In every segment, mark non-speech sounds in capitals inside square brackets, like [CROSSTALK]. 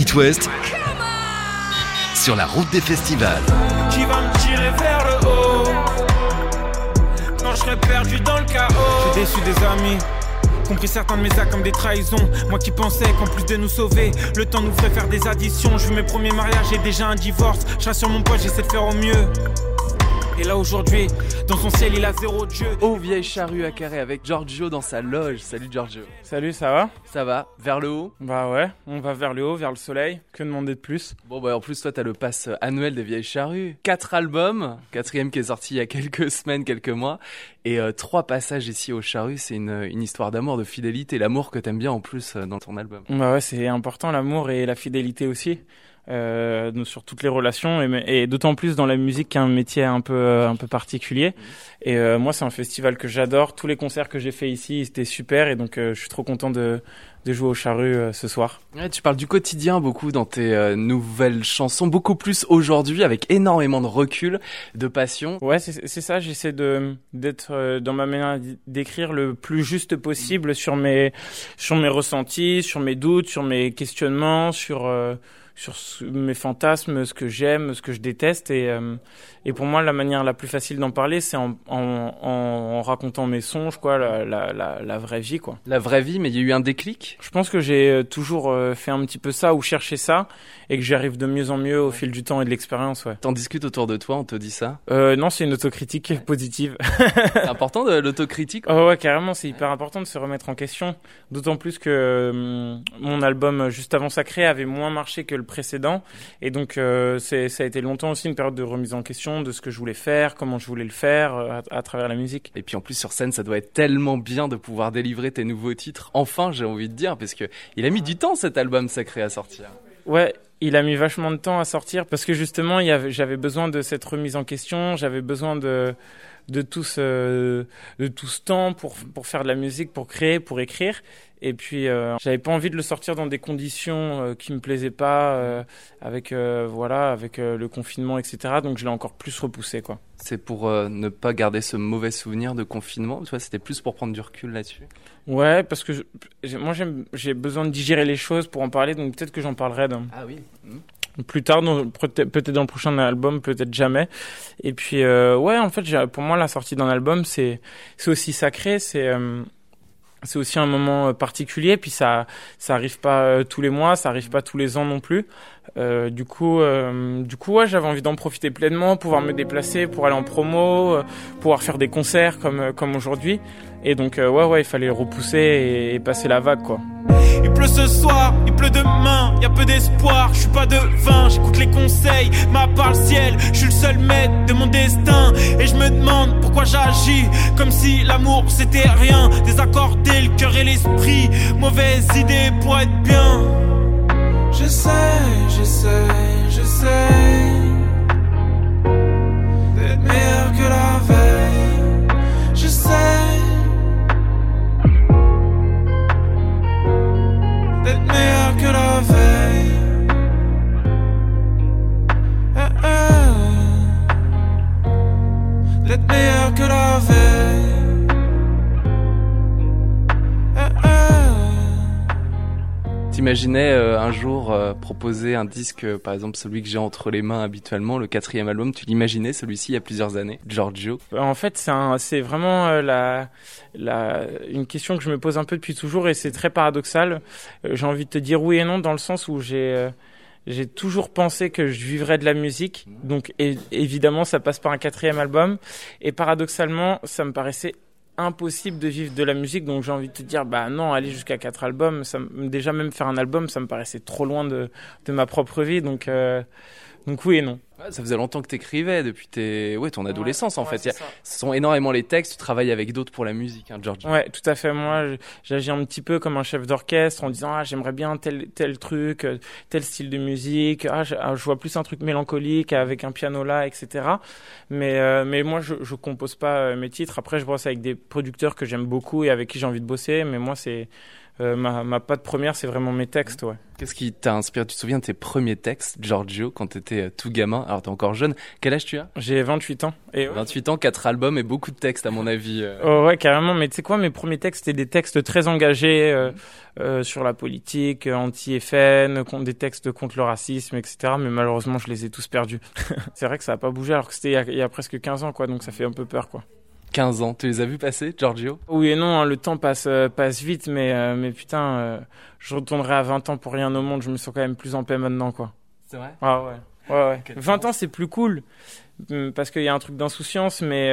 It West sur la route des festivals. Qui va me tirer vers le haut? Quand je serai perdu dans le chaos J'ai déçu des amis compris certains de mes actes comme des trahisons. Moi qui pensais qu'en plus de nous sauver, le temps nous ferait faire des additions. Je mes premiers mariages et déjà un divorce. Je sur mon poste, j'essaie de faire au mieux. Et là aujourd'hui, dans son ciel, il a zéro dieu. Oh vieille charrue à carré avec Giorgio dans sa loge. Salut Giorgio. Salut, ça va? Ça va Vers le haut? Bah ouais, on va vers le haut, vers le soleil. Que demander de plus? Bon bah en plus toi t'as le pass annuel des vieilles charrues. Quatre albums, quatrième qui est sorti il y a quelques [LAUGHS] semaines, quelques mois. Et euh, trois passages ici au charru, c'est une, une histoire d'amour, de fidélité. L'amour que t'aimes bien en plus euh, dans ton album. Bah ouais, c'est important l'amour et la fidélité aussi euh, sur toutes les relations et, et d'autant plus dans la musique qui est un métier un peu euh, un peu particulier. Et euh, moi, c'est un festival que j'adore. Tous les concerts que j'ai fait ici, c'était super et donc je suis trop content de de jouer au charru ce soir. Ouais, tu parles du quotidien beaucoup dans tes nouvelles chansons, beaucoup plus aujourd'hui avec énormément de recul, de passion. Ouais, c'est ça. J'essaie de d'être dans ma manière d'écrire le plus juste possible sur mes sur mes ressentis, sur mes doutes, sur mes questionnements, sur sur mes fantasmes, ce que j'aime, ce que je déteste. Et, euh, et pour moi, la manière la plus facile d'en parler, c'est en, en, en, racontant mes songes, quoi, la, la, la, la, vraie vie, quoi. La vraie vie, mais il y a eu un déclic? Je pense que j'ai euh, toujours euh, fait un petit peu ça ou cherché ça et que j'y arrive de mieux en mieux au fil du temps et de l'expérience, ouais. T'en discutes autour de toi, on te dit ça? Euh, Non, c'est une autocritique positive. c'est [LAUGHS] important de l'autocritique? Oh, Ouais, carrément, c'est hyper important de se remettre en question. D'autant plus que mon album juste avant Sacré avait moins marché que le précédent. Et donc, euh, ça a été longtemps aussi une période de remise en question de ce que je voulais faire, comment je voulais le faire euh, à, travers la musique. Et puis en plus, sur scène, ça doit être tellement bien de pouvoir délivrer tes nouveaux titres. Enfin, j'ai envie de dire, parce que il a mis du temps cet album Sacré à sortir. Ouais, il a mis vachement de temps à sortir parce que justement, j'avais besoin de cette remise en question, j'avais besoin de de tout ce de tout ce temps pour pour faire de la musique, pour créer, pour écrire. Et puis, euh, j'avais pas envie de le sortir dans des conditions euh, qui me plaisaient pas, euh, avec euh, voilà, avec le confinement, etc. Donc, je l'ai encore plus repoussé, quoi. C'est pour ne pas garder ce mauvais souvenir de confinement? Tu vois, c'était plus pour prendre du recul là-dessus. Ouais, parce que je, moi, j'ai besoin de digérer les choses pour en parler. Donc, peut-être que j'en parlerai. Ah oui. Mmh. plus tard, peut-être dans le prochain album, peut-être jamais. Et puis, euh, ouais, en fait, pour moi, la sortie d'un album, c'est c'est aussi sacré. C'est euh, c'est aussi un moment euh, particulier puis ça ça arrive pas euh, tous les mois ça arrive pas tous les ans non plus. Euh, du coup euh, du coup ouais j'avais envie d'en profiter pleinement pouvoir me déplacer pour aller en promo pouvoir faire des concerts comme comme aujourd'hui. Et donc ouais ouais il fallait repousser et, et passer la vague quoi. Il pleut ce soir, il pleut demain, y a peu d'espoir, je suis pas devin, j'écoute les conseils, ma part le ciel, je suis le seul maître de mon destin. Et je me demande pourquoi j'agis comme si l'amour c'était rien, désaccorder le cœur et l'esprit, mauvaise idée pour être bien. Je sais, je sais, je sais T'imaginais euh, un jour euh, proposer un disque, euh, par exemple celui que j'ai entre les mains habituellement, le quatrième album, tu l'imaginais celui-ci il y a plusieurs années, Giorgio? En fait, c'est vraiment la, la, une question que je me pose un peu depuis toujours et c'est très paradoxal. j'ai envie de te dire oui et non dans le sens où j'ai j'ai toujours pensé que je vivrais de la musique, donc évidemment ça passe par un quatrième album, et paradoxalement ça me paraissait impossible de vivre de la musique, donc j'ai envie de te dire, bah non, aller jusqu'à quatre albums, déjà même faire un album, ça me paraissait trop loin de, de ma propre vie, donc, euh, donc oui et non ça faisait longtemps que tu écrivais, depuis tes... ouais, ton adolescence en fait. Ce sont énormément les textes, tu travailles avec d'autres pour la musique, hein, George. Ouais, tout à fait. Moi, j'agis un petit peu comme un chef d'orchestre en disant ah, j'aimerais bien tel, tel truc, euh, tel style de musique. Ah, ah, je, vois plus un truc mélancolique avec un piano là, etc. Mais, euh, mais moi, je, je compose pas euh, mes titres. Après, je bosse avec des producteurs que j'aime beaucoup et avec qui j'ai envie de bosser. Mais moi, c'est euh, ma, ma patte première, c'est vraiment mes textes, ouais. Qu'est-ce qui t'a inspiré? Tu te souviens de tes premiers textes, Giorgio, quand t'étais euh, tout gamin? Alors t'es encore jeune. Quel âge tu as? J'ai 28 ans. Et 28 ans, 4 albums et beaucoup de textes, à mon avis. Euh. Oh, ouais, carrément. Mais tu sais quoi, mes premiers textes, c'était des textes très engagés euh, euh, sur la politique, anti-FN, des textes contre le racisme, etc. Mais malheureusement, je les ai tous perdus. [LAUGHS] c'est vrai que ça a pas bougé alors que c'était il, il y a presque 15 ans, quoi. Donc ça fait un peu peur, quoi. 15 ans. Tu les as vus passer, Giorgio? Oui et non, hein, le temps passe euh, passe vite, mais euh, mais putain, euh, je retournerai à 20 ans pour rien au monde. Je me sens quand même plus en paix maintenant, quoi. C'est vrai? Ah ouais. Ouais, ouais. 20 ans, c'est plus cool hum, parce qu'il y a un truc d'insouciance, mais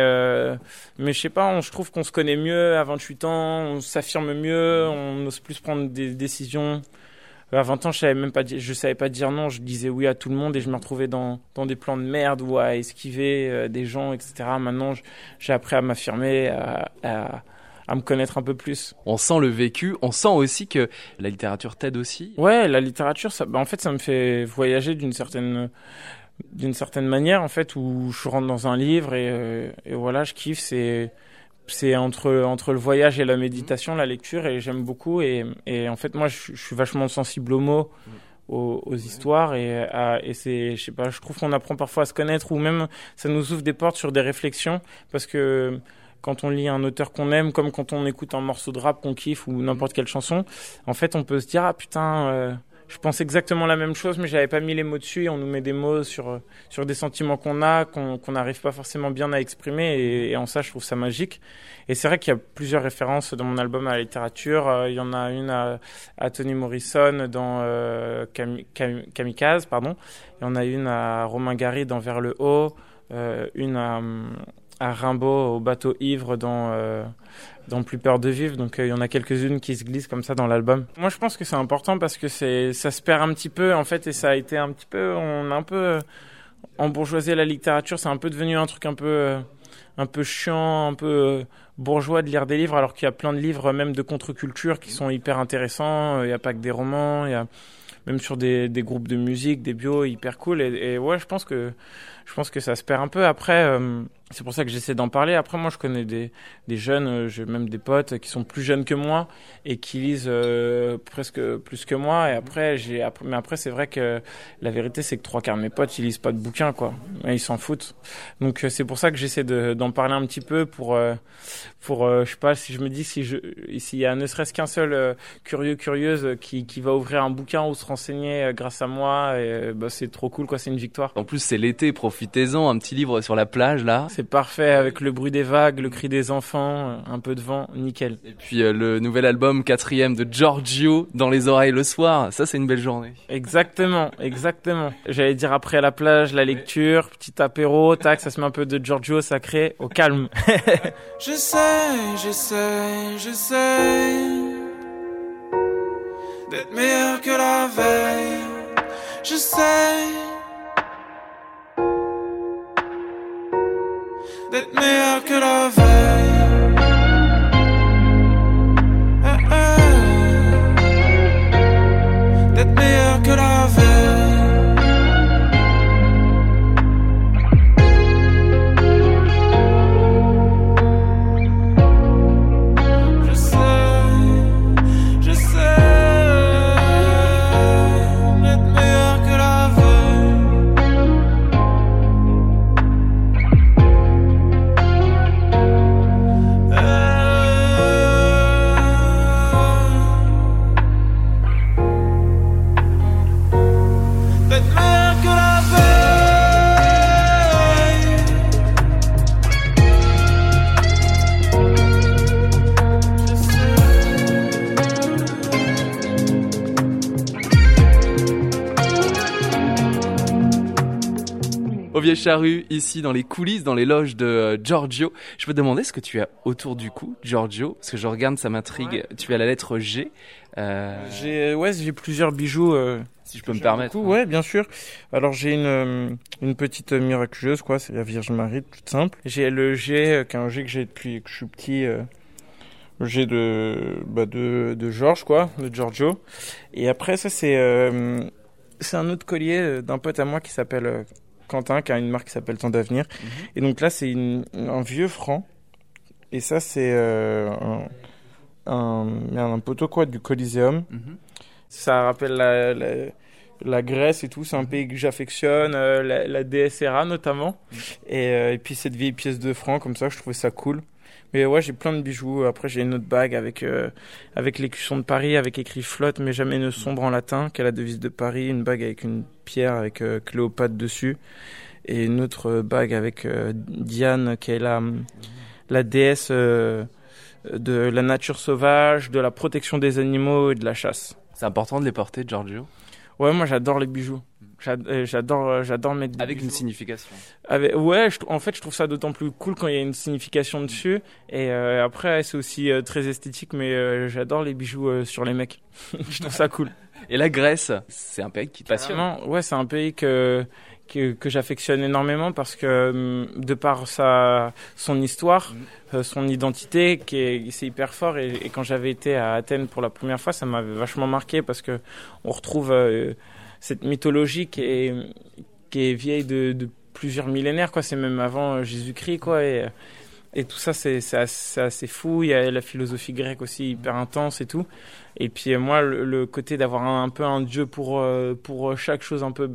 mais je sais pas, on, je trouve qu'on se connaît mieux à 28 ans, on s'affirme mieux, on ose plus prendre des décisions. À 20 ans, je savais même pas, je savais pas dire non. Je disais oui à tout le monde et je me retrouvais dans, dans des plans de merde ou à esquiver euh, des gens, etc. Maintenant, j'ai appris à m'affirmer, à, à, à, me connaître un peu plus. On sent le vécu. On sent aussi que la littérature t'aide aussi. Ouais, la littérature, ça, bah, en fait, ça me fait voyager d'une certaine d'une certaine manière en fait où je rentre dans un livre et, euh, et voilà je kiffe c'est c'est entre entre le voyage et la méditation, la lecture, et j'aime beaucoup. Et, et en fait, moi, je, je, suis vachement sensible aux mots, aux, aux histoires, et, à, et c'est, je sais pas, je trouve qu'on apprend parfois à se connaître, ou même ça nous ouvre des portes sur des réflexions, parce que quand on lit un auteur qu'on aime, comme quand on écoute un morceau de rap qu'on kiffe ou n'importe quelle chanson, en fait, on peut se dire ah putain. Euh, je pense exactement la même chose, mais j'avais pas mis les mots dessus. Et on nous met des mots sur sur des sentiments qu'on a, qu'on n'arrive pas forcément bien à exprimer. Et, en ça, je trouve ça magique. Et c'est vrai qu'il y a plusieurs références dans mon album à la littérature. Euh, il y en a une à, à Toni Morrison dans euh, Kam, Kam, Kamikaze, pardon. Il y en a une à Romain Gary dans Vers le haut. Euh, une à, à Rimbaud au bateau ivre dans euh, dans Plus peur de vivre. Donc il euh, y en a quelques-unes qui se glissent comme ça dans l'album. Moi je pense que c'est important parce que c'est ça se perd un petit peu en fait et ça a été un petit peu on a un peu euh, embourgeoisé la littérature, c'est un peu devenu un truc un peu euh, un peu chiant, un peu bourgeois de lire des livres alors qu'il y a plein de livres même de contre-culture qui sont hyper intéressants, il n'y a pas que des romans, il y a même sur des, des groupes de musique, des bios hyper cool et, et ouais, je pense que je pense que ça se perd un peu après euh, c'est pour ça que j'essaie d'en parler. Après, moi, je connais des, des jeunes, euh, j'ai même des potes qui sont plus jeunes que moi et qui lisent euh, presque plus que moi. Et après, j'ai, mais après, c'est vrai que la vérité, c'est que trois quarts de mes potes, ils lisent pas de bouquins, quoi. Ils s'en foutent. Donc, euh, c'est pour ça que j'essaie de, d'en parler un petit peu pour, euh, pour, je sais pas, si je me dis si je, s'il y a ne serait-ce qu'un seul curieux, curieuse qui, qui va ouvrir un bouquin ou se renseigner grâce à moi, bah, c'est trop cool, quoi. C'est une victoire. En plus, c'est l'été, profitez-en. Un petit livre sur la plage, là. C'est parfait avec le bruit des vagues, le cri des enfants, un peu de vent, nickel. Et puis euh, le nouvel album quatrième de Giorgio dans les oreilles le soir, ça c'est une belle journée. Exactement, exactement. J'allais dire après la plage, la lecture, petit apéro, tac, ça se met un peu de Giorgio sacré, au calme. [LAUGHS] je sais, je sais, je sais d'être meilleur que la veille. Je sais. D'être meilleur que la Vieille Charrue, ici dans les coulisses, dans les loges de euh, Giorgio. Je peux te demander ce que tu as autour du cou, Giorgio, parce que je regarde, ça m'intrigue. Tu as la lettre G. Euh, J'ai, ouais, j'ai plusieurs bijoux. euh, si je peux me permettre. beaucoup, ouais, bien sûr. Alors j'ai une euh, une petite euh, miraculeuse, quoi. C'est la Vierge Marie, toute simple. J'ai le G, euh, qui est un G que j'ai depuis que je suis petit. euh, le G de bah, de de Georges, quoi, de Giorgio. Et après ça c'est euh, c'est un autre collier euh, d'un pote à moi qui s'appelle euh, Quentin, qui a une marque qui s'appelle Temps d'avenir. Et donc là c'est un vieux franc. Et ça c'est euh, un, un, un poteau quoi du Coliseum. Mhm. Ça rappelle la, la, la Grèce et tout. C'est un pays que j'affectionne, euh, la, la DSRA notamment. Et, euh, et puis cette vieille pièce de franc comme ça, je trouvais ça cool. Mais ouais, j'ai plein de bijoux. Après, j'ai une autre bague avec euh, avec l'écusson de Paris, avec écrit flotte, mais jamais ne sombre en latin, qui est la devise de Paris. Une bague avec une pierre avec euh, Cléopâtre dessus, et une autre bague avec euh, Diane, qui est la la déesse euh, de la nature sauvage, de la protection des animaux et de la chasse. C'est important de les porter, Giorgio? Ouais, moi j'adore les bijoux. Euh, J'adore, euh, j'adore mettre des Avec une signification. Avec- ouais, je, en fait, je trouve ça d'autant plus cool quand il y a une signification dessus. Et euh, après, c'est aussi euh, très esthétique, mais euh, j'adore les bijoux sur les mecs. [LAUGHS] je trouve ça cool. [LAUGHS] Et la Grèce, c'est un pays qui te passionne. Ouais, c'est un pays que que, que j'affectionne énormément parce que de par sa son histoire, euh, son identité, qui est c'est hyper fort. Et, et quand j'avais été à Athènes pour la première fois, ça m'avait vachement marqué parce que on retrouve cette mythologie qui est qui est vieille de, plusieurs millénaires, quoi. C'est même avant euh, Jésus-Christ, quoi. Et et tout ça, c'est assez, assez fou. Il y a la philosophie grecque aussi hyper intense et tout. Et puis euh, moi, le, côté d'avoir un, un peu un dieu pour euh, pour chaque chose un peu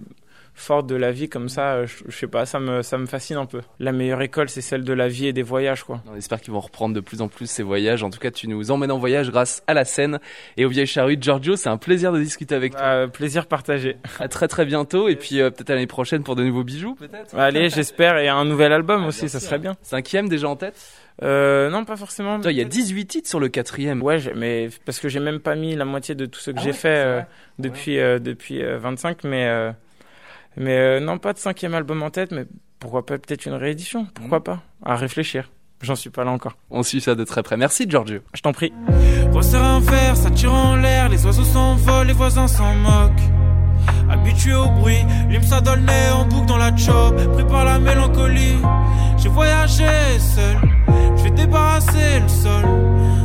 forte de la vie comme ça, euh, je, je sais pas, ça me ça me fascine un peu. La meilleure école, c'est celle de la vie et des voyages, quoi. On espère qu'ils vont reprendre de plus en plus ces voyages. En tout cas, tu nous emmènes en voyage grâce à la scène et aux vieilles charrues. Giorgio, c'est un plaisir de discuter avec toi. Euh, plaisir partagé. À très très bientôt et puis euh, peut-être à l'année prochaine pour de nouveaux bijoux, peut-être. Allez, j'espère et un nouvel album Ah, aussi, ça sûr. serait bien. Cinquième déjà en tête? Euh, non, pas forcément. Il y a 18 titres sur le quatrième. Ouais, mais parce que j'ai même pas mis la moitié de tout ce que Ah j'ai ouais, fait euh, vrai. depuis euh, depuis euh, 25, mais euh, mais euh, non, pas de cinquième album en tête, mais pourquoi pas peut-être une réédition? Pourquoi Mm. pas? À réfléchir. J'en suis pas là encore. On suit ça de très près. Merci Giorgio. Je t'en prie. Resserre un verre, ça tire en l'air, les oiseaux s'envolent, les voisins s'en moquent. Habitué au bruit, le nez en boucle dans la chop, pris par la mélancolie. J'ai voyagé seul, je vais débarrasser le sol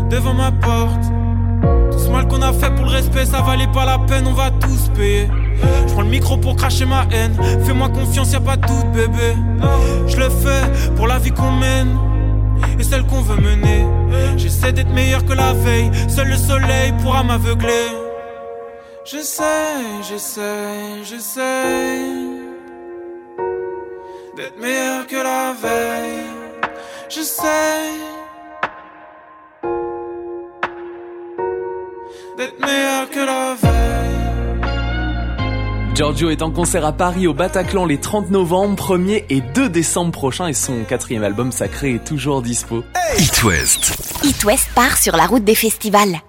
devant ma porte. Tout ce mal qu'on a fait pour le respect, ça valait pas la peine, on va tous payer. Je prends le micro pour cracher ma haine, fais-moi confiance, y a pas de doute, bébé. Je le fais pour la vie qu'on mène et celle qu'on veut mener. J'essaie d'être meilleur que la veille, seul le soleil pourra m'aveugler. J'essaie, j'essaie, j'essaie d'être meilleur que la veille. J'essaie d'être Giorgio est en concert à Paris au Bataclan les 30 novembre, 1er et 2 décembre prochains et son quatrième album sacré est toujours dispo. It West. It West part sur la route des festivals.